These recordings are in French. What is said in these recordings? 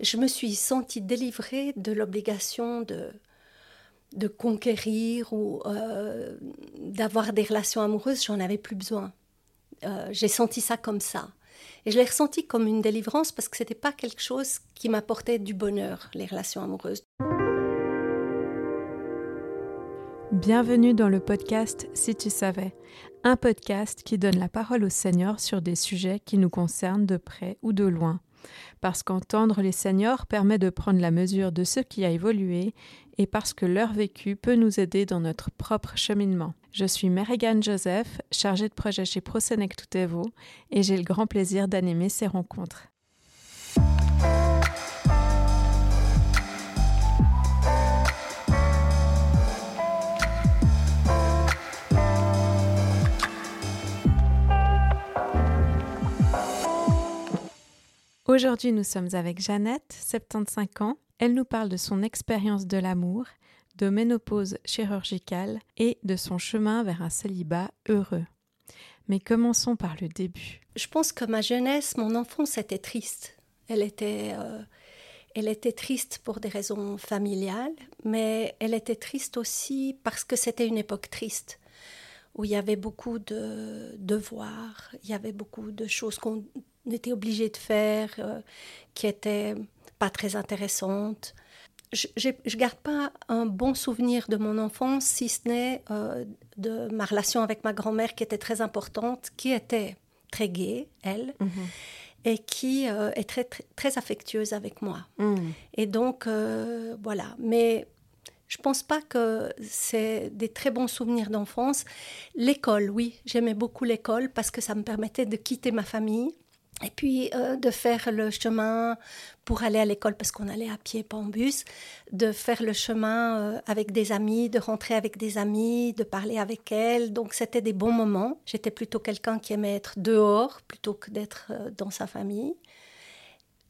je me suis sentie délivrée de l'obligation de, de conquérir ou euh, d'avoir des relations amoureuses, j'en avais plus besoin. Euh, j'ai senti ça comme ça. Et je l'ai ressenti comme une délivrance parce que ce n'était pas quelque chose qui m'apportait du bonheur, les relations amoureuses. Bienvenue dans le podcast Si tu savais, un podcast qui donne la parole au Seigneur sur des sujets qui nous concernent de près ou de loin parce qu'entendre les seniors permet de prendre la mesure de ce qui a évolué et parce que leur vécu peut nous aider dans notre propre cheminement. Je suis Marigan Joseph, chargée de projet chez ProSenec Toutevo, et j'ai le grand plaisir d'animer ces rencontres. Aujourd'hui, nous sommes avec Jeannette, 75 ans. Elle nous parle de son expérience de l'amour, de ménopause chirurgicale et de son chemin vers un célibat heureux. Mais commençons par le début. Je pense que ma jeunesse, mon enfance était triste. Elle était, euh, elle était triste pour des raisons familiales, mais elle était triste aussi parce que c'était une époque triste où il y avait beaucoup de devoirs, il y avait beaucoup de choses qu'on était obligé de faire, euh, qui étaient pas très intéressantes. Je ne garde pas un bon souvenir de mon enfance, si ce n'est euh, de ma relation avec ma grand-mère qui était très importante, qui était très gaie, elle, mhm. et qui euh, est très, très, affectueuse avec moi. Mhm. Et donc, voilà. Mais je pense pas que c'est des très bons souvenirs d'enfance. L'école, oui, j'aimais beaucoup l'école parce que ça me permettait de quitter ma famille et puis euh, de faire le chemin pour aller à l'école parce qu'on allait à pied, pas en bus, de faire le chemin euh, avec des amis, de rentrer avec des amis, de parler avec elles. Donc c'était des bons moments. J'étais plutôt quelqu'un qui aimait être dehors plutôt que d'être euh, dans sa famille.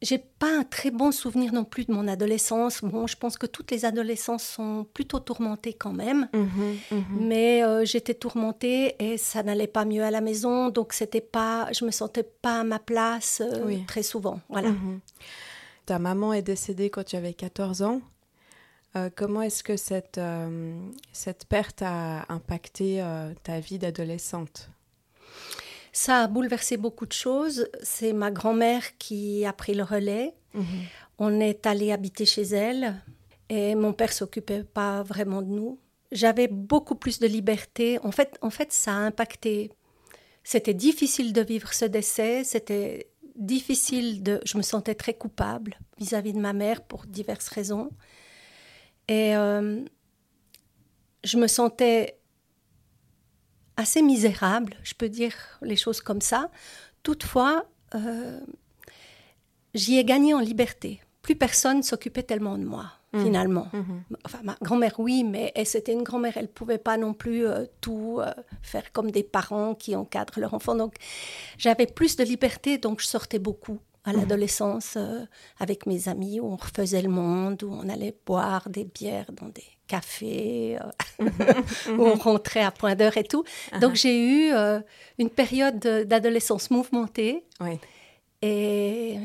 J'ai pas un très bon souvenir non plus de mon adolescence. Bon, je pense que toutes les adolescences sont plutôt tourmentées quand même. Mhm, mhm. Mais euh, j'étais tourmentée et ça n'allait pas mieux à la maison, donc c'était pas, je me sentais pas à ma place euh, très souvent. Voilà. Mhm. Ta maman est décédée quand tu avais 14 ans. Euh, comment est-ce que cette, cette perte a impacté ta vie d'adolescente? Ça a bouleversé beaucoup de choses. C'est ma grand-mère qui a pris le relais. Mhm. On est allé habiter chez elle et mon père s'occupait pas vraiment de nous. J'avais beaucoup plus de liberté. En fait, en fait, ça a impacté. C'était difficile de vivre ce décès. C'était difficile de. Je me sentais très coupable vis-à-vis de ma mère pour diverses raisons. Et euh, je me sentais assez misérable, je peux dire les choses comme ça. Toutefois, euh, j'y ai gagné en liberté. Plus personne s'occupait tellement de moi, mmh. finalement. Mmh. Enfin, ma grand-mère, oui, mais c'était une grand-mère, elle ne pouvait pas non plus euh, tout euh, faire comme des parents qui encadrent leur enfant. Donc, j'avais plus de liberté, donc je sortais beaucoup à l'adolescence avec mes amis, où on refaisait le monde, où on allait boire des bières dans des café, euh, où on rentrait à point d'heure et tout. Donc uh-huh. j'ai eu euh, une période d'adolescence mouvementée et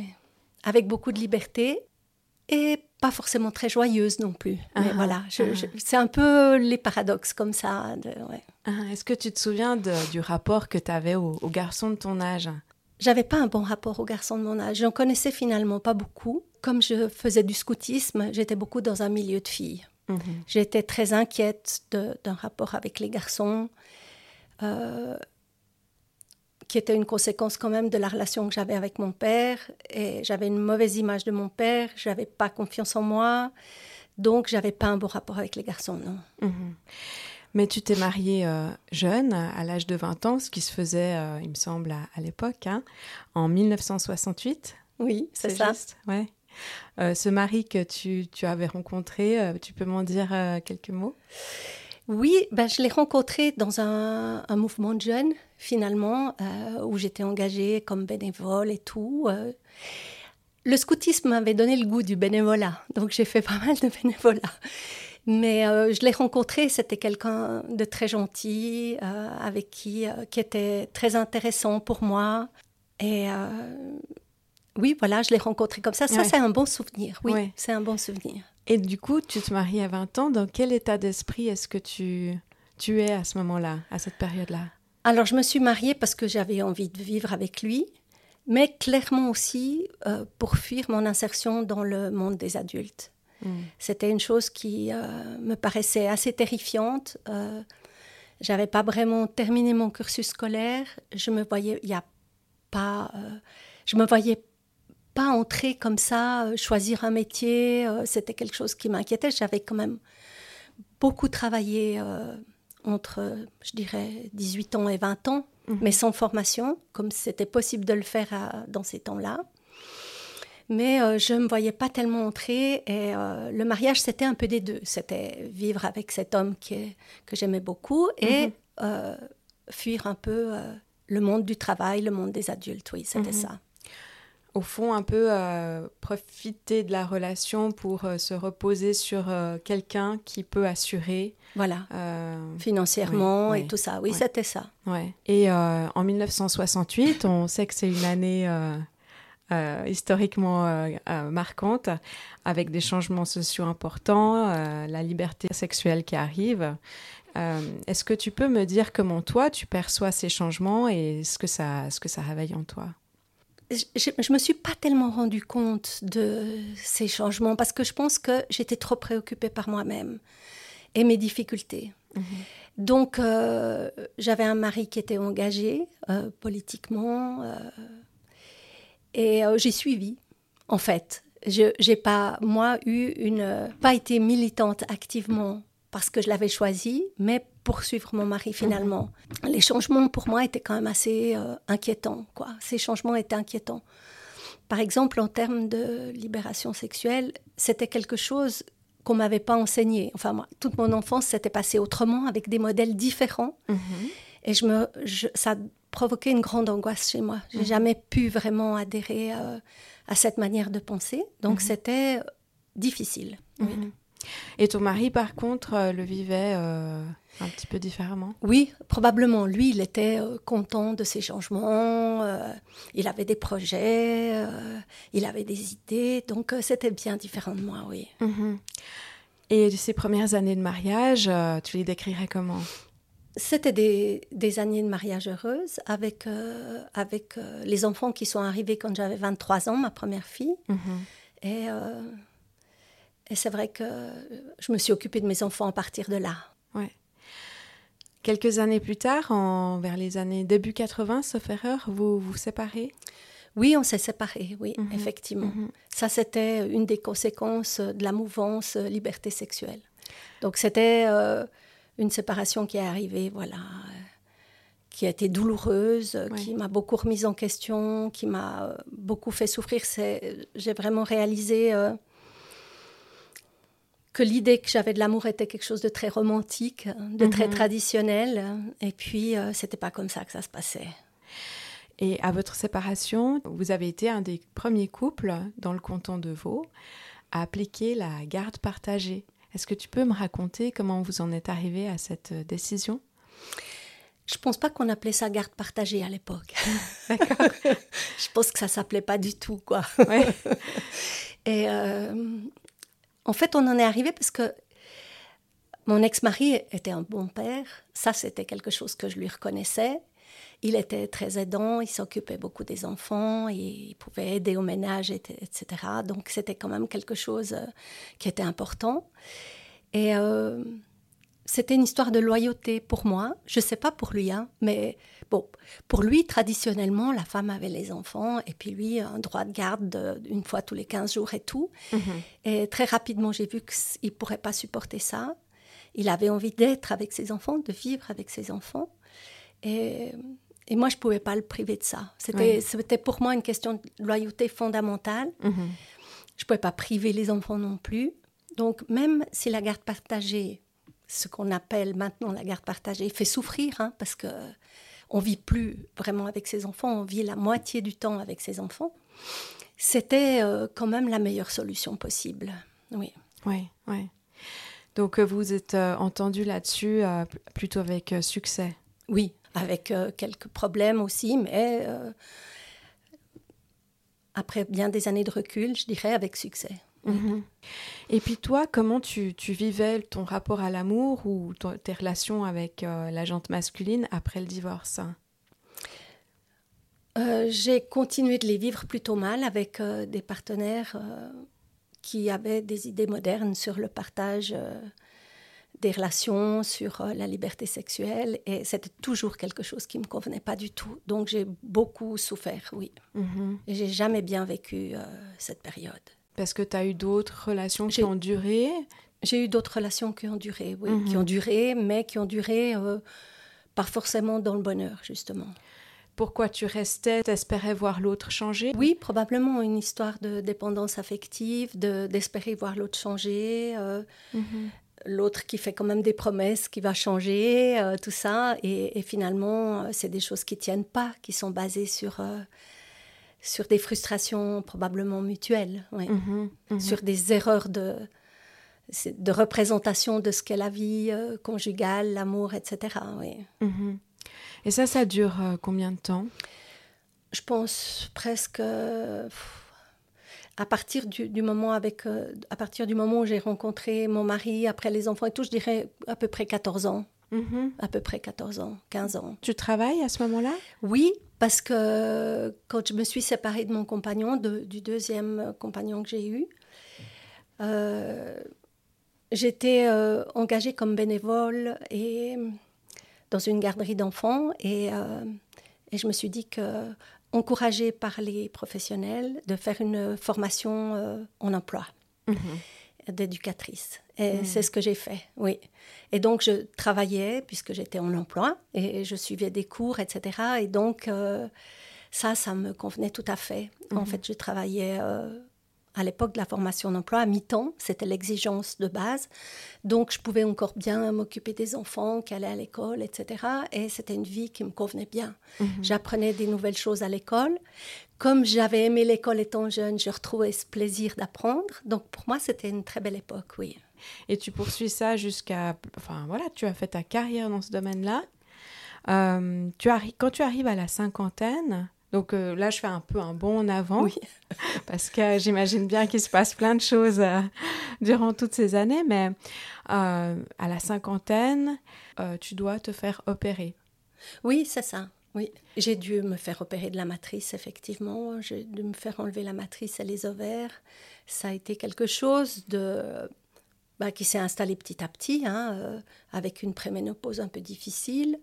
avec beaucoup de liberté et pas forcément très joyeuse non plus. Mais uh-huh. voilà, uh-huh. c'est un peu les paradoxes comme ça. Est-ce que tu te souviens du rapport que tu avais aux, aux garçons de ton âge? J'avais pas un bon rapport aux garçons de mon âge. J'en connaissais finalement pas beaucoup. Comme je faisais du scoutisme, j'étais beaucoup dans un milieu de filles. Mhm. J'étais très inquiète d'un rapport avec les garçons, euh, qui était une conséquence quand même de la relation que j'avais avec mon père. Et j'avais une mauvaise image de mon père, j'avais pas confiance en moi, donc j'avais pas un bon rapport avec les garçons, non. Mhm. Mais tu t'es mariée euh, jeune, à l'âge de 20 ans, ce qui se faisait, euh, il me semble, à, l'époque, hein, en 1968. Oui, c'est ça. Ouais. Euh, ce mari que tu, avais rencontré, tu peux m'en dire quelques mots? Oui, ben, je l'ai rencontré dans un, mouvement de jeunes, finalement, où j'étais engagée comme bénévole et tout. le scoutisme m'avait donné le goût du bénévolat, donc j'ai fait pas mal de bénévolat. Mais je l'ai rencontré, c'était quelqu'un de très gentil, avec qui, qui était très intéressant pour moi. Et Oui, voilà, je l'ai rencontré comme ça. Ça, c'est un bon souvenir. Oui, c'est un bon souvenir. Et du coup, tu te maries à 20 ans. Dans quel état d'esprit est-ce que tu, tu es à ce moment-là, à cette période-là? Alors, je me suis mariée parce que j'avais envie de vivre avec lui, mais clairement aussi euh, pour fuir mon insertion dans le monde des adultes. Hmm. C'était une chose qui euh, me paraissait assez terrifiante. Euh, j'avais pas vraiment terminé mon cursus scolaire. Je me voyais, il a pas, euh, je me voyais pas entrer comme ça, euh, choisir un métier. C'était quelque chose qui m'inquiétait. J'avais quand même beaucoup travaillé entre, je dirais, 18 ans et 20 ans, mhm. mais sans formation, comme c'était possible de le faire dans ces temps-là. Mais je ne me voyais pas tellement entrer et le mariage, c'était un peu des deux. C'était vivre avec cet homme qui que j'aimais beaucoup et mhm. fuir un peu le monde du travail, le monde des adultes, oui, c'était mhm. ça. Au fond, un peu euh, profiter de la relation pour euh, se reposer sur euh, quelqu'un qui peut assurer. Voilà. Financièrement et tout ça. Oui, c'était ça. Ouais. Et en 1968, on sait que c'est une année historiquement marquante, avec des changements sociaux importants, la liberté sexuelle qui arrive. Euh, est-ce que tu peux me dire comment toi tu perçois ces changements et ce que ça, ce que ça réveille en toi? Je, ne me suis pas tellement rendu compte de ces changements parce que je pense que j'étais trop préoccupée par moi-même et mes difficultés. Mhm. Donc, euh, j'avais un mari qui était engagé euh, politiquement et j'ai suivi, en fait. Je n'ai pas, moi, eu une, pas été militante activement parce que je l'avais choisi, mais pour suivre mon mari finalement. Les changements pour moi étaient quand même assez euh, inquiétants. Quoi. Ces changements étaient inquiétants. Par exemple, en termes de libération sexuelle, c'était quelque chose qu'on m'avait pas enseigné. Enfin, moi, toute mon enfance s'était passée autrement, avec des modèles différents. Mhm. Et je me, ça provoquait une grande angoisse chez moi. J'ai n'ai mhm. jamais pu vraiment adhérer euh, à cette manière de penser. Donc, mhm. c'était difficile. Oui. Et ton mari, par contre, euh, le vivait euh, un petit peu différemment? Oui, probablement. Lui, il était euh, content de ces changements. il avait des projets, il avait des idées. Donc, c'était bien différent de moi, oui. Mhm. Et ces premières années de mariage, tu les décrirais comment? C'était des, des, années de mariage heureuses avec, avec les enfants qui sont arrivés quand j'avais 23 ans, ma première fille. Mhm. Et et c'est vrai que je me suis occupée de mes enfants à partir de là. Ouais. Quelques années plus tard, en, vers les années début 80, sauf erreur, vous vous séparez? Oui, on s'est séparés, oui, mhm. effectivement. Mhm. Ça, c'était une des conséquences de la mouvance euh, liberté sexuelle. Donc, c'était euh, une séparation qui est arrivée, voilà, euh, qui a été douloureuse, qui m'a beaucoup remise en question, qui m'a beaucoup fait souffrir. J'ai vraiment réalisé que l'idée que j'avais de l'amour était quelque chose de très romantique, de très mhm. traditionnel. Et puis, euh, c'était pas comme ça que ça se passait. Et à votre séparation, vous avez été un des premiers couples dans le canton de Vaud à appliquer la garde partagée. Est-ce que tu peux me raconter comment vous en êtes arrivé à cette euh, décision? Je pense pas qu'on appelait ça garde partagée à l'époque. D'accord. je pense que ça s'appelait pas du tout, quoi. Ouais. Et euh, en fait, on en est arrivé parce que mon ex-mari était un bon père. Ça, c'était quelque chose que je lui reconnaissais. Il était très aidant, il s'occupait beaucoup des enfants, il pouvait aider au ménage, etc. Donc, c'était quand même quelque chose euh, qui était important. Et euh, c'était une histoire de loyauté pour moi. Je ne sais pas pour lui, hein, mais bon, pour lui, traditionnellement, la femme avait les enfants et puis lui, un droit de garde une fois tous les 15 jours et tout. Mhm. Et très rapidement, j'ai vu qu'il ne pourrait pas supporter ça. Il avait envie d'être avec ses enfants, de vivre avec ses enfants. Et, et moi, je ne pouvais pas le priver de ça. C'était pour moi une question de loyauté fondamentale. Mhm. Je ne pouvais pas priver les enfants non plus. Donc, même si la garde partagée ce qu'on appelle maintenant la garde partagée fait souffrir hein, parce que on vit plus vraiment avec ses enfants, on vit la moitié du temps avec ses enfants. C'était euh, quand même la meilleure solution possible. Oui. Oui, oui. Donc euh, vous êtes euh, entendu là-dessus plutôt avec succès. Oui, avec quelques problèmes aussi, mais après bien des années de recul, je dirais avec succès. Mhm. Et puis toi, comment tu, vivais ton rapport à l'amour ou tes relations avec euh, la jante masculine après le divorce? Euh, J'ai continué de les vivre plutôt mal avec euh, des partenaires qui avaient des idées modernes sur le partage des relations, sur la liberté sexuelle. Et c'était toujours quelque chose qui ne me convenait pas du tout. Donc j'ai beaucoup souffert, oui. Mhm. Et j'ai jamais bien vécu cette période. Parce que tu as eu d'autres relations qui ont duré? J'ai eu d'autres relations qui ont duré, oui, qui mhm. ont duré, mais qui ont duré euh, pas forcément dans le bonheur, justement. Pourquoi tu restais? T'espérais voir l'autre changer? Oui, probablement une histoire de dépendance affective, d'espérer voir l'autre changer. Euh, mhm. L'autre qui fait quand même des promesses, qui va changer, euh, tout ça. Et, et finalement, c'est des choses qui tiennent pas, qui sont basées sur sur des frustrations probablement mutuelles, mhm, mhm. sur des erreurs de, de représentation de ce qu'est la vie euh, conjugale, l'amour, etc. Mhm. Et ça, ça dure euh, combien de temps? Je pense presque à partir du, moment avec, euh, à partir du moment où j'ai rencontré mon mari, après les enfants et tout, je dirais à peu près 14 ans. À peu près 14 ans, 15 ans. Tu travailles à ce moment-là? Oui, parce que quand je me suis séparée de mon compagnon, du deuxième compagnon que j'ai eu, euh, j'étais euh, engagée comme bénévole et dans une garderie d'enfants et, euh, et, je me suis dit que encouragée par les professionnels de faire une formation en emploi. Mhm d'éducatrice. Et hmm. c'est ce que j'ai fait, oui. Et donc, je travaillais, puisque j'étais en emploi, et je suivais des cours, etc. Et donc, euh, ça, ça me convenait tout à fait. En hmm. fait, je travaillais euh, à l'époque de la formation d'emploi à mi-temps, c'était l'exigence de base. Donc, je pouvais encore bien m'occuper des enfants qui allaient à l'école, etc. Et c'était une vie qui me convenait bien. Hmm. J'apprenais des nouvelles choses à l'école comme j'avais aimé l'école étant jeune, je retrouvais ce plaisir d'apprendre. Donc pour moi, c'était une très belle époque, oui. Et tu poursuis ça jusqu'à... Enfin voilà, tu as fait ta carrière dans ce domaine-là. Euh, tu quand tu arrives à la cinquantaine, donc euh, là je fais un peu un bond en avant, oui. parce que j'imagine bien qu'il se passe plein de choses euh, durant toutes ces années, mais à la cinquantaine, tu dois te faire opérer. Oui, c'est ça. Oui, j'ai dû me faire opérer de la matrice, effectivement. J'ai dû me faire enlever la matrice et les ovaires. Ça a été quelque chose de, bah, qui s'est installé petit à petit, hein, euh, avec une préménopause un peu difficile.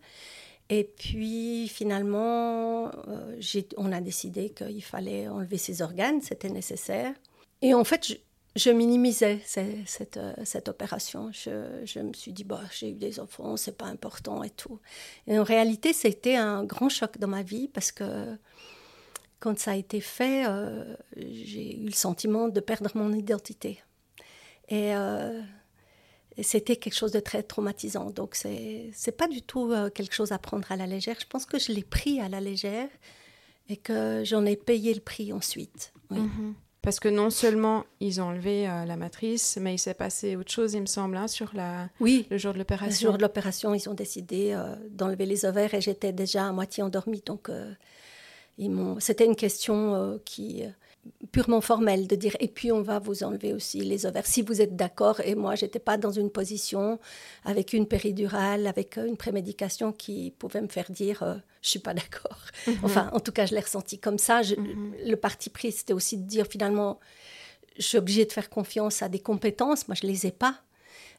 Et puis finalement, euh, on a décidé qu'il fallait enlever ses organes, c'était nécessaire. Et en fait, je minimisais cette, euh, cette, opération. Je, me suis dit, bah, j'ai eu des enfants, c'est pas important et tout. Et en réalité, c'était un grand choc dans ma vie parce que quand ça a été fait, euh, j'ai eu le sentiment de perdre mon identité. Et, c'était quelque chose de très traumatisant. Donc, c'est n'est pas du tout quelque chose à prendre à la légère. Je pense que je l'ai pris à la légère et que j'en ai payé le prix ensuite. Oui. Mm-hmm. Parce que non seulement ils ont enlevé euh, la matrice, mais il s'est passé autre chose, il me semble, hein, sur la, oui, le jour de l'opération. Le jour de l'opération, ils ont décidé euh, d'enlever les ovaires et j'étais déjà à moitié endormie. Donc, euh, c'était une question qui purement formelle de dire et puis on va vous enlever aussi les ovaires. Si vous êtes d'accord et moi j'étais pas dans une position avec une péridurale avec une prémédication qui pouvait me faire dire euh, je suis pas d'accord. Mhm. enfin en tout cas je l'ai ressenti comme ça. Mhm. le parti pris c'était aussi de dire finalement je suis obligée de faire confiance à des compétences. Moi je les ai pas.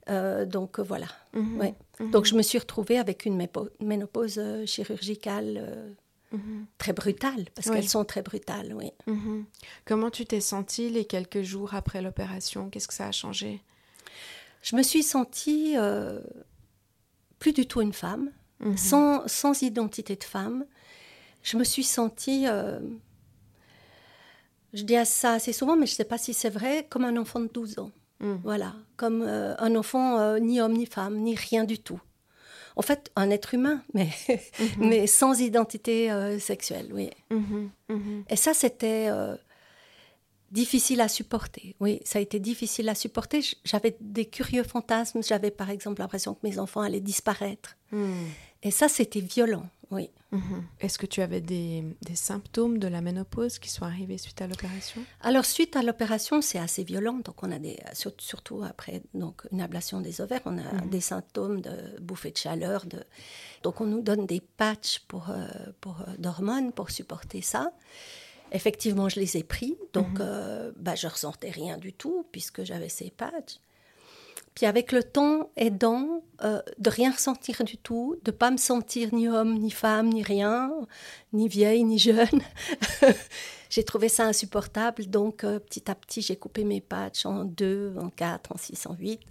Euh, donc euh, voilà. Mhm. donc je me suis retrouvée avec une ménopause chirurgicale Mhm. Très brutales, parce qu'elles sont très brutales, oui. Mhm. Comment tu t'es sentie les quelques jours après l'opération? Qu'est-ce que ça a changé? Je me suis sentie euh, plus du tout une femme, mhm. sans, sans, identité de femme. Je me suis sentie, euh, je dis ça assez souvent, mais je ne sais pas si c'est vrai, comme un enfant de 12 ans. Voilà, comme euh, un enfant ni homme ni femme, ni rien du tout en fait, un être humain, mais, mhm. mais sans identité euh, sexuelle, oui. Mhm, mhm. Et ça, c'était euh, difficile à supporter. Oui, ça a été difficile à supporter. J'avais des curieux fantasmes. J'avais, par exemple, l'impression que mes enfants allaient disparaître. Hmm. Et ça, c'était violent, oui. Mhm. Est-ce que tu avais des, symptômes de la ménopause qui sont arrivés suite à l'opération? Alors suite à l'opération, c'est assez violent. Donc on a des, surtout après donc une ablation des ovaires, on a mhm. des symptômes de bouffée de chaleur. De... Donc on nous donne des patchs pour, euh, pour euh, d'hormones pour supporter ça. Effectivement, je les ai pris, donc mhm. euh, bah, je ressentais rien du tout puisque j'avais ces patchs. Puis avec le temps aidant, euh, de rien ressentir du tout, de pas me sentir ni homme, ni femme, ni rien, ni vieille, ni jeune. j'ai trouvé ça insupportable, donc euh, petit à petit j'ai coupé mes patchs en deux, en quatre, en six, en huit,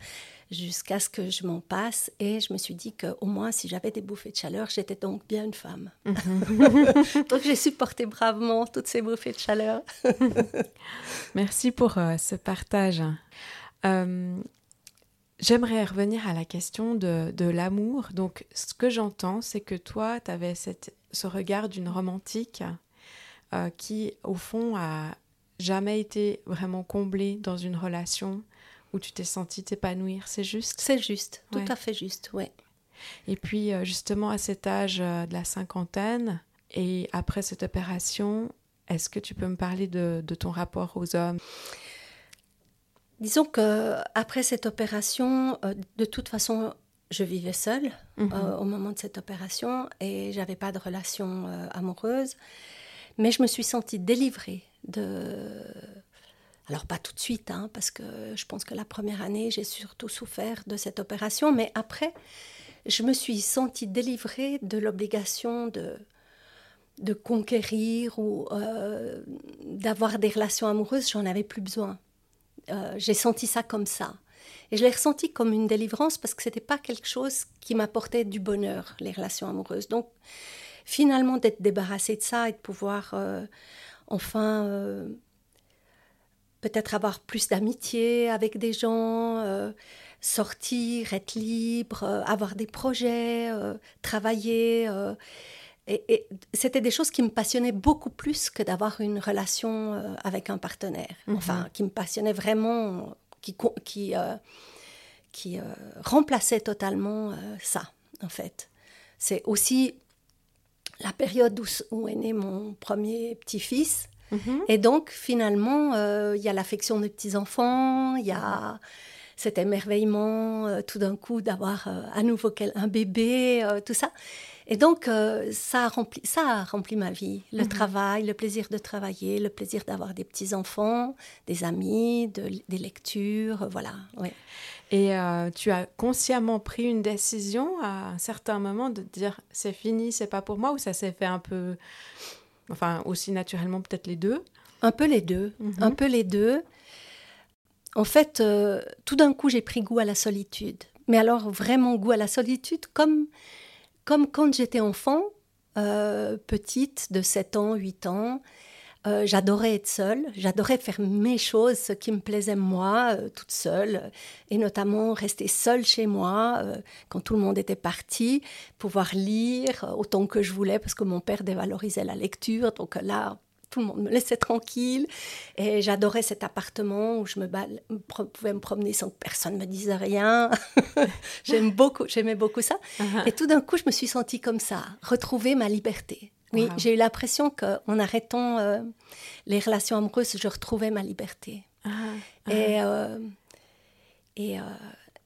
jusqu'à ce que je m'en passe. Et je me suis dit qu'au moins si j'avais des bouffées de chaleur, j'étais donc bien une femme. Mhm. donc j'ai supporté bravement toutes ces bouffées de chaleur. Merci pour euh, ce partage. J'aimerais revenir à la question de, l'amour. Donc, ce que j'entends, c'est que toi, tu avais ce regard d'une romantique euh, qui, au fond, a jamais été vraiment comblée dans une relation où tu t'es sentie t'épanouir. C'est juste? C'est juste, tout à fait juste, oui. Et puis, euh, justement, à cet âge euh, de la cinquantaine, et après cette opération, est-ce que tu peux me parler de ton rapport aux hommes? Disons que après cette opération, euh, de toute façon, je vivais seule mhm. euh, au moment de cette opération et j'avais pas de relation euh, amoureuse. Mais je me suis sentie délivrée de. Alors pas tout de suite, hein, parce que je pense que la première année, j'ai surtout souffert de cette opération, mais après, je me suis sentie délivrée de l'obligation de, de conquérir ou d'avoir des relations amoureuses. J'en avais plus besoin. Euh, j'ai senti ça comme ça. Et je l'ai ressenti comme une délivrance parce que ce n'était pas quelque chose qui m'apportait du bonheur, les relations amoureuses. Donc, finalement, d'être débarrassée de ça et de pouvoir euh, enfin euh, peut-être avoir plus d'amitié avec des gens, sortir, être libre, avoir des projets, travailler et, c'était des choses qui me passionnaient beaucoup plus que d'avoir une relation euh, avec un partenaire. Mhm. Enfin, qui me passionnaient vraiment, qui, qui, euh, qui euh, remplaçait totalement ça, en fait. C'est aussi la période où, où, est né mon premier petit-fils. Mhm. Et donc, finalement, il y a l'affection des petits-enfants, il y a cet émerveillement tout d'un coup d'avoir à nouveau un bébé, tout ça. Et donc, euh, ça, a rempli, ça a rempli ma vie. Le mhm. travail, le plaisir de travailler, le plaisir d'avoir des petits-enfants, des amis, des lectures, voilà. Ouais. Et euh, tu as consciemment pris une décision à un certain moment de dire c'est fini, c'est pas pour moi, ou ça s'est fait un peu, enfin aussi naturellement peut-être les deux? Un peu les deux, mhm. un peu les deux. En fait, euh, tout d'un coup, j'ai pris goût à la solitude. Mais alors vraiment goût à la solitude, comme comme quand j'étais enfant, euh, petite, de 7 ans, 8 ans, euh, j'adorais être seule, j'adorais faire mes choses, ce qui me plaisait moi, euh, toute seule, et notamment rester seule chez moi quand tout le monde était parti, pouvoir lire autant que je voulais, parce que mon père dévalorisait la lecture, donc là, tout le monde me laissait tranquille. Et j'adorais cet appartement où je me pouvais me promener sans que personne me dise rien. J'aime beaucoup, j'aimais beaucoup ça. Uh-huh. Et tout d'un coup, je me suis sentie comme ça, retrouver ma liberté. Oui, j'ai eu l'impression qu'en arrêtant euh, les relations amoureuses, je retrouvais ma liberté. Uh-huh. Et, uh-huh. euh, et euh,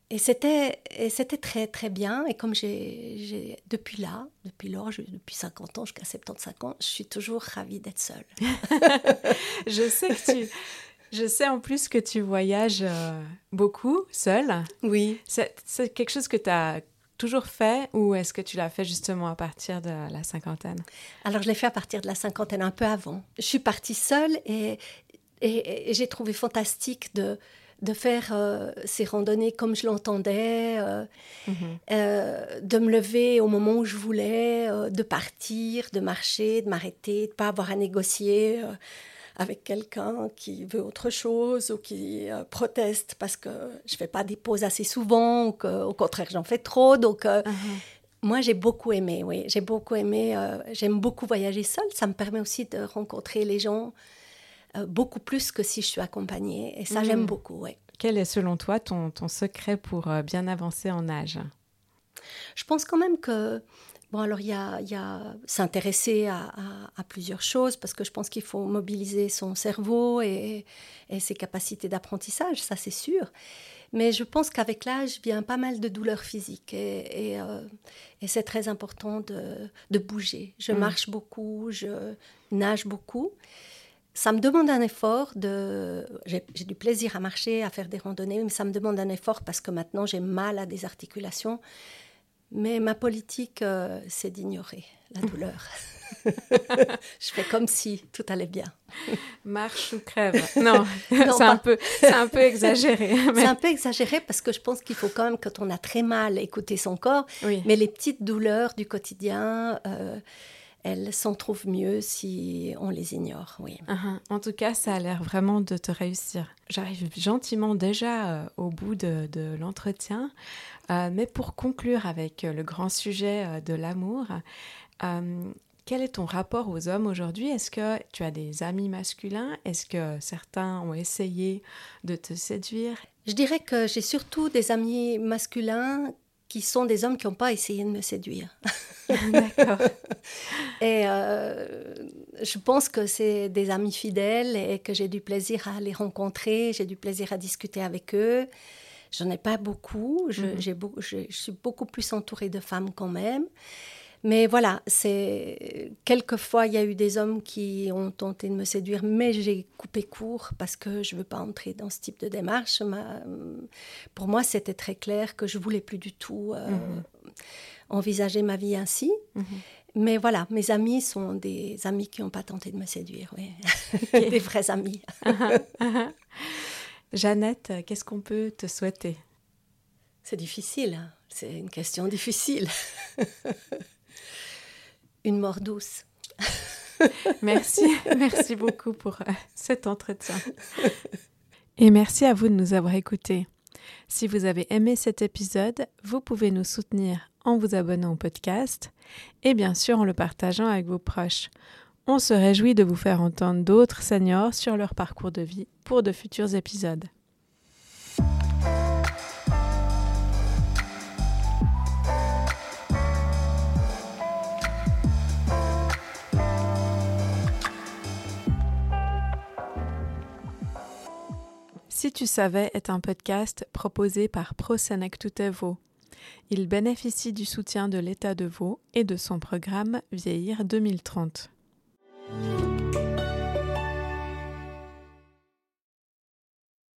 et c'était, très, très bien. Et comme j'ai, depuis là, depuis lors, depuis 50 ans jusqu'à 75 ans, je suis toujours ravie d'être seule. je sais que tu... Je sais en plus que tu voyages euh, beaucoup seule. Oui. C'est, quelque chose que tu as toujours fait ou est-ce que tu l'as fait justement à partir de la cinquantaine? Alors je l'ai fait à partir de la cinquantaine, un peu avant. Je suis partie seule et, et j'ai trouvé fantastique de de faire euh, ces randonnées comme je l'entendais, euh, mhm. euh, de me lever au moment où je voulais, de partir, de marcher, de m'arrêter, de pas avoir à négocier avec quelqu'un qui veut autre chose ou qui proteste parce que je fais pas des pauses assez souvent ou qu'au contraire j'en fais trop. Donc mhm. moi j'ai beaucoup aimé, oui, j'ai beaucoup aimé. J'aime beaucoup voyager seule. Ça me permet aussi de rencontrer les gens beaucoup plus que si je suis accompagnée. Et ça, j'aime hmm. beaucoup, ouais. Quel est selon toi ton, ton secret pour euh, bien avancer en âge? Je pense quand même que Bon, alors il y a, s'intéresser à, à, plusieurs choses parce que je pense qu'il faut mobiliser son cerveau et, et ses capacités d'apprentissage, ça c'est sûr. Mais je pense qu'avec l'âge vient pas mal de douleurs physiques et, et, euh, et c'est très important de, de bouger. Je mm. marche beaucoup, je nage beaucoup. Ça me demande un effort de. J'ai du plaisir à marcher, à faire des randonnées, mais ça me demande un effort parce que maintenant j'ai mal à des articulations. Mais ma politique, euh, c'est d'ignorer la douleur. je fais comme si tout allait bien. Marche ou crève. Non, c'est un, peu, un peu exagéré. C'est un peu exagéré parce que je pense qu'il faut quand même, quand on a très mal, écouter son corps. Mais les petites douleurs du quotidien, euh, elles s'en trouvent mieux si on les ignore, oui. Uh-huh. En tout cas, ça a l'air vraiment de te réussir. J'arrive gentiment déjà euh, au bout de, l'entretien, euh, mais pour conclure avec le grand sujet de l'amour, quel est ton rapport aux hommes aujourd'hui? Est-ce que tu as des amis masculins? Est-ce que certains ont essayé de te séduire? Je dirais que j'ai surtout des amis masculins qui sont des hommes qui n'ont pas essayé de me séduire. D'accord. et euh, je pense que c'est des amis fidèles et que j'ai du plaisir à les rencontrer, j'ai du plaisir à discuter avec eux. J'en ai pas beaucoup, je, mhm. je, je suis beaucoup plus entourée de femmes quand même. Mais voilà, c'est quelquefois il y a eu des hommes qui ont tenté de me séduire, mais j'ai coupé court parce que je veux pas entrer dans ce type de démarche. Pour moi, c'était très clair que je voulais plus du tout euh, mhm. envisager ma vie ainsi. Mhm. Mais voilà, mes amis sont des amis qui n'ont pas tenté de me séduire, oui. des vrais amis. Jeannette, qu'est-ce qu'on peut te souhaiter? C'est difficile, hein. c'est une question difficile. Une mort douce. merci, merci beaucoup pour euh, cet entretien. Et merci à vous de nous avoir écoutés. Si vous avez aimé cet épisode, vous pouvez nous soutenir en vous abonnant au podcast et bien sûr en le partageant avec vos proches. On se réjouit de vous faire entendre d'autres seniors sur leur parcours de vie pour de futurs épisodes. Si tu savais est un podcast proposé par ProSenectute Vaud. Il bénéficie du soutien de l'État de Vaud et de son programme Vieillir 2030.